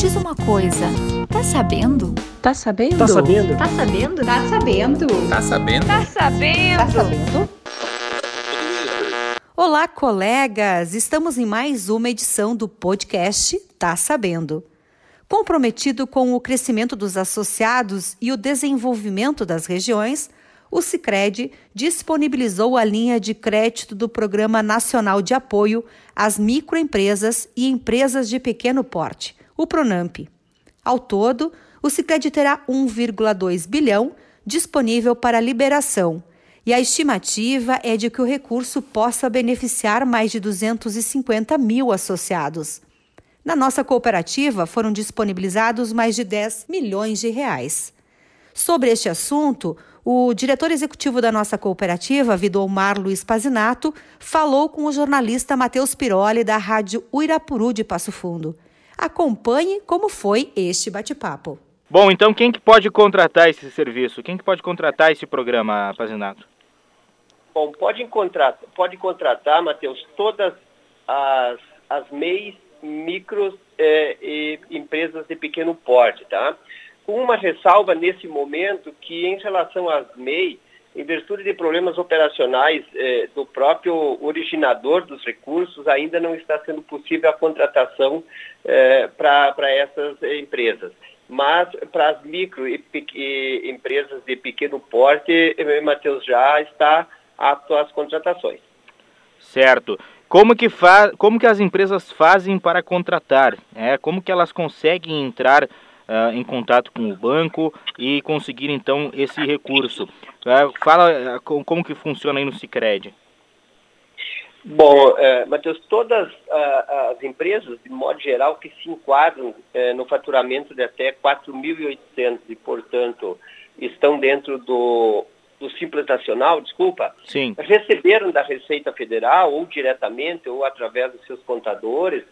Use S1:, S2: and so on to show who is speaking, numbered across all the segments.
S1: diz uma coisa, tá sabendo?
S2: Tá sabendo?
S3: Tá sabendo?
S1: Tá sabendo? Tá sabendo?
S4: Tá sabendo?
S1: Tá sabendo?
S2: Tá sabendo?
S5: Olá, colegas! Estamos em mais uma edição do podcast Tá Sabendo. Comprometido com o crescimento dos associados e o desenvolvimento das regiões, o Sicredi disponibilizou a linha de crédito do Programa Nacional de Apoio às Microempresas e Empresas de Pequeno Porte, o Pronamp. Ao todo, o Sicredi terá 1,2 bilhão disponível para liberação, e a estimativa é de que o recurso possa beneficiar mais de 250 mil associados. Na nossa cooperativa foram disponibilizados mais de 10 milhões de reais. Sobre este assunto, o diretor executivo da nossa cooperativa, Vidomar Luiz Pazinato, falou com o jornalista Matheus Piroli, da Rádio Uirapuru de Passo Fundo. Acompanhe como foi este bate-papo.
S3: Bom, então quem que pode contratar esse serviço? Quem que pode contratar esse programa, Pazinato?
S6: Bom, pode contratar, pode contratar, Matheus, todas as, as MEIs, micros eh, e empresas de pequeno porte, tá? com uma ressalva nesse momento que em relação às MEI, em virtude de problemas operacionais eh, do próprio originador dos recursos, ainda não está sendo possível a contratação eh, para essas empresas. Mas para as micro e, e, empresas de pequeno porte, eh, Matheus, já está apto às contratações.
S3: Certo. Como que, fa como que as empresas fazem para contratar? É, como que elas conseguem entrar uh, em contato com o banco e conseguir então esse recurso. Uh, fala uh, como que funciona aí no Cicred.
S6: Bom, uh, Matheus, todas as empresas, de modo geral, que se enquadram no faturamento de até 4.800 e, portanto, estão dentro do, do Simples Nacional, desculpa,
S3: Sim.
S6: receberam da Receita Federal, ou diretamente, ou através dos seus contadores,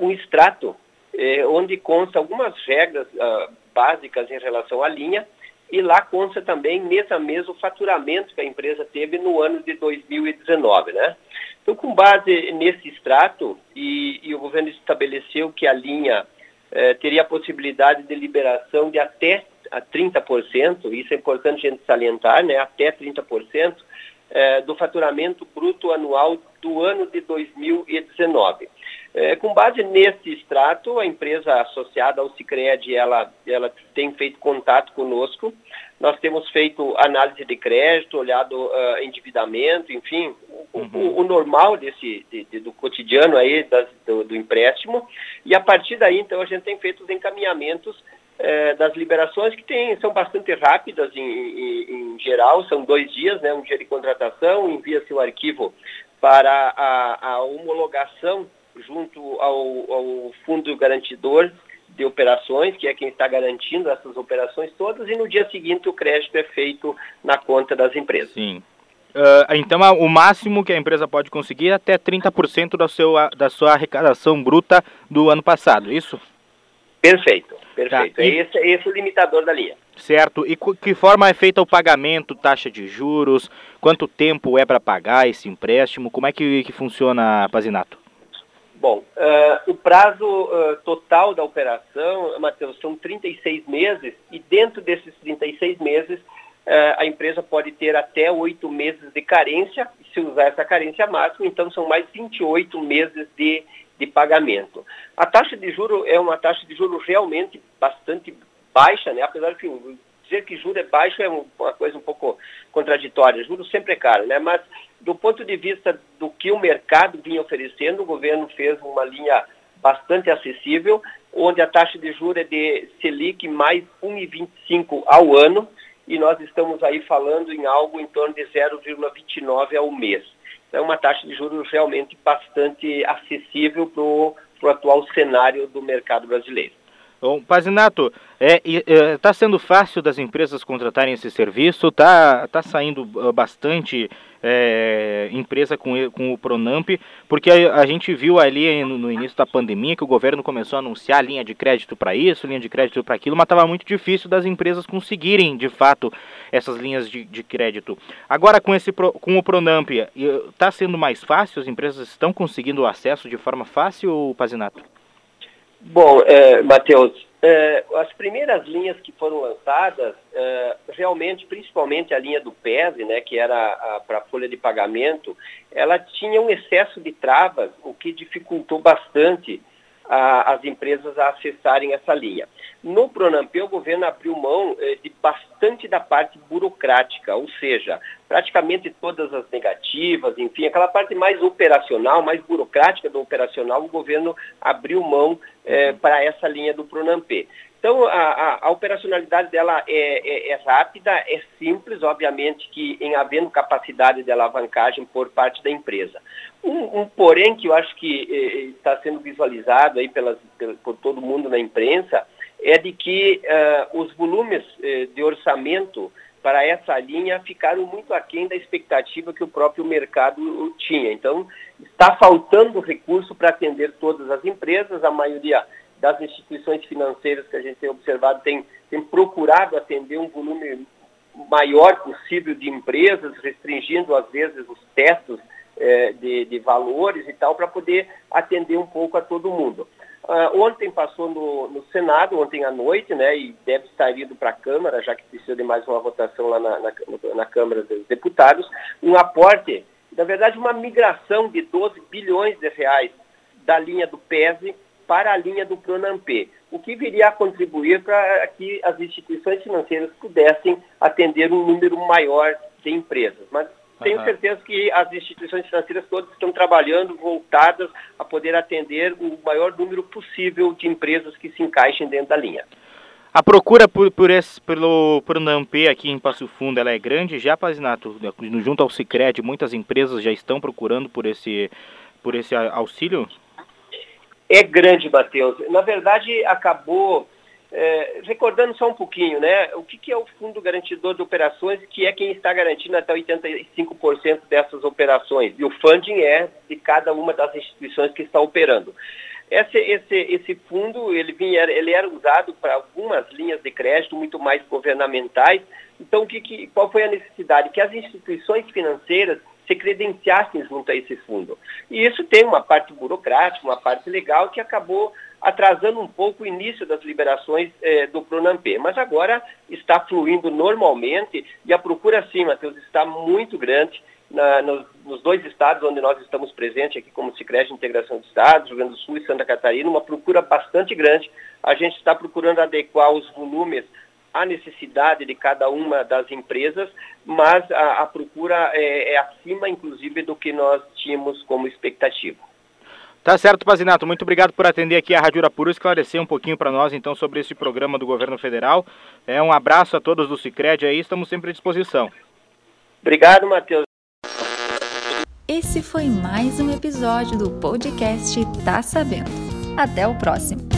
S6: um extrato eh, onde consta algumas regras uh, básicas em relação à linha e lá consta também mês a mês o faturamento que a empresa teve no ano de 2019, né? Então, com base nesse extrato, e, e o governo estabeleceu que a linha eh, teria a possibilidade de liberação de até a 30%, isso é importante a gente salientar, né? Até 30% eh, do faturamento bruto anual do ano de 2019. É, com base nesse extrato, a empresa associada ao Cicred, ela, ela tem feito contato conosco. Nós temos feito análise de crédito, olhado uh, endividamento, enfim, uhum. o, o, normal desse, de, de, do cotidiano aí das, do, do, empréstimo. E a partir daí, então, a gente tem feito os encaminhamentos eh, das liberações que tem, são bastante rápidas em, em, em, geral, são dois dias, né, um dia de contratação, envia-se o arquivo para a, a homologação junto ao, ao fundo garantidor de operações, que é quem está garantindo essas operações todas, e no dia seguinte o crédito é feito na conta das empresas.
S3: Sim. Uh, então, o máximo que a empresa pode conseguir é até 30% da, seu, da sua arrecadação bruta do ano passado, isso?
S6: Perfeito, perfeito. Tá. E... Esse, esse é o limitador da linha.
S3: Certo. E que forma é feita o pagamento, taxa de juros? Quanto tempo é para pagar esse empréstimo? Como é que, que funciona, Pazinato?
S6: Bom, uh, o prazo uh, total da operação, Matheus, são 36 meses e dentro desses 36 meses uh, a empresa pode ter até oito meses de carência, se usar essa carência máxima, então são mais 28 meses de, de pagamento. A taxa de juro é uma taxa de juro realmente bastante baixa, né? apesar de dizer que juro é baixo é uma coisa um pouco contraditória. Juro sempre é caro, né? Mas do ponto de vista do que o mercado vinha oferecendo, o governo fez uma linha bastante acessível, onde a taxa de juros é de Selic mais 1,25 ao ano, e nós estamos aí falando em algo em torno de 0,29 ao mês. Então, é uma taxa de juros realmente bastante acessível para o atual cenário do mercado brasileiro.
S3: Bom, Pazinato, é, é, tá sendo fácil das empresas contratarem esse serviço? Tá, tá saindo ah, bastante é, empresa com, com o Pronamp, porque a, a gente viu ali no, no, início da pandemia que o governo começou a anunciar linha de crédito para isso, linha de crédito para aquilo, mas estava muito difícil das empresas conseguirem, de fato, essas linhas de, de crédito. Agora, com, esse, com o Pronamp, está sendo mais fácil? As empresas estão conseguindo o acesso de forma fácil, Pazinato?
S6: Bom, é, Matheus, é, as primeiras linhas que foram lançadas, é, realmente, principalmente a linha do PESE, né, que era para a folha de pagamento, ela tinha um excesso de travas, o que dificultou bastante a, as empresas a acessarem essa linha. No Pronamp, o governo abriu mão eh, de bastante da parte burocrática, ou seja, praticamente todas as negativas, enfim, aquela parte mais operacional, mais burocrática do operacional, o governo abriu mão eh, para essa linha do Pronamp. Então, a, a, a operacionalidade dela é, é, é, rápida, é simples, obviamente que em havendo capacidade de alavancagem por parte da empresa. Um, um porém que eu acho que eh, eh está sendo visualizado aí pelas, por todo mundo na imprensa é de que uh, os volumes eh, de orçamento para essa linha ficaram muito aquém da expectativa que o próprio mercado tinha. Então, está faltando recurso para atender todas as empresas, a maioria das instituições financeiras que a gente tem observado tem, tem procurado atender um volume maior possível de empresas, restringindo às vezes os testos eh, de, de, valores e tal, para poder atender um pouco a todo mundo. Uh, ontem passou no, no, Senado, ontem à noite, né, e deve estar indo para a Câmara, já que precisa de mais uma votação lá na, na, na Câmara dos Deputados, um aporte, na verdade, uma migração de 12 bilhões de reais da linha do PESE para a linha do Pronamp, o que viria a contribuir para que as instituições financeiras pudessem atender um número maior de empresas. Mas tenho uhum. certeza que as instituições financeiras todas estão trabalhando voltadas a poder atender o maior número possível de empresas que se encaixem dentro da linha.
S3: A procura por, por esse, pelo Pronamp aqui em Passo Fundo ela é grande já, Pazinato? Junto ao Cicred, muitas empresas já estão procurando por esse, por esse auxílio?
S6: É grande, Matheus. Na verdade, acabou, é, recordando só um pouquinho, né? O que, que, é o Fundo Garantidor de Operações, que é quem está garantindo até 85% dessas operações. E o funding é de cada uma das instituições que está operando. Esse, esse, esse fundo ele, vinha, ele era usado para algumas linhas de crédito muito mais governamentais. Então, que, que, qual foi a necessidade? Que as instituições financeiras se credenciassem junto a esse fundo. E isso tem uma parte burocrática, uma parte legal que acabou atrasando um pouco o início das liberações eh, do Pronamp. Mas agora está fluindo normalmente e a procura sim, Matheus, está muito grande. Na, nos, nos, dois estados onde nós estamos presentes, aqui como Sicredi Integração de Estados, Rio Grande do Sul e Santa Catarina, uma procura bastante grande. A gente está procurando adequar os volumes a necessidade de cada uma das empresas, mas a, a procura é, é, acima, inclusive, do que nós tínhamos como expectativa.
S3: Tá certo, Pazinato. Muito obrigado por atender aqui a Rádio Urapuru e esclarecer um pouquinho para nós, então, sobre esse programa do governo federal. É um abraço a todos do Cicred aí, estamos sempre à disposição.
S6: Obrigado, Matheus.
S1: Esse foi mais um episódio do podcast Tá Sabendo. Até o próximo.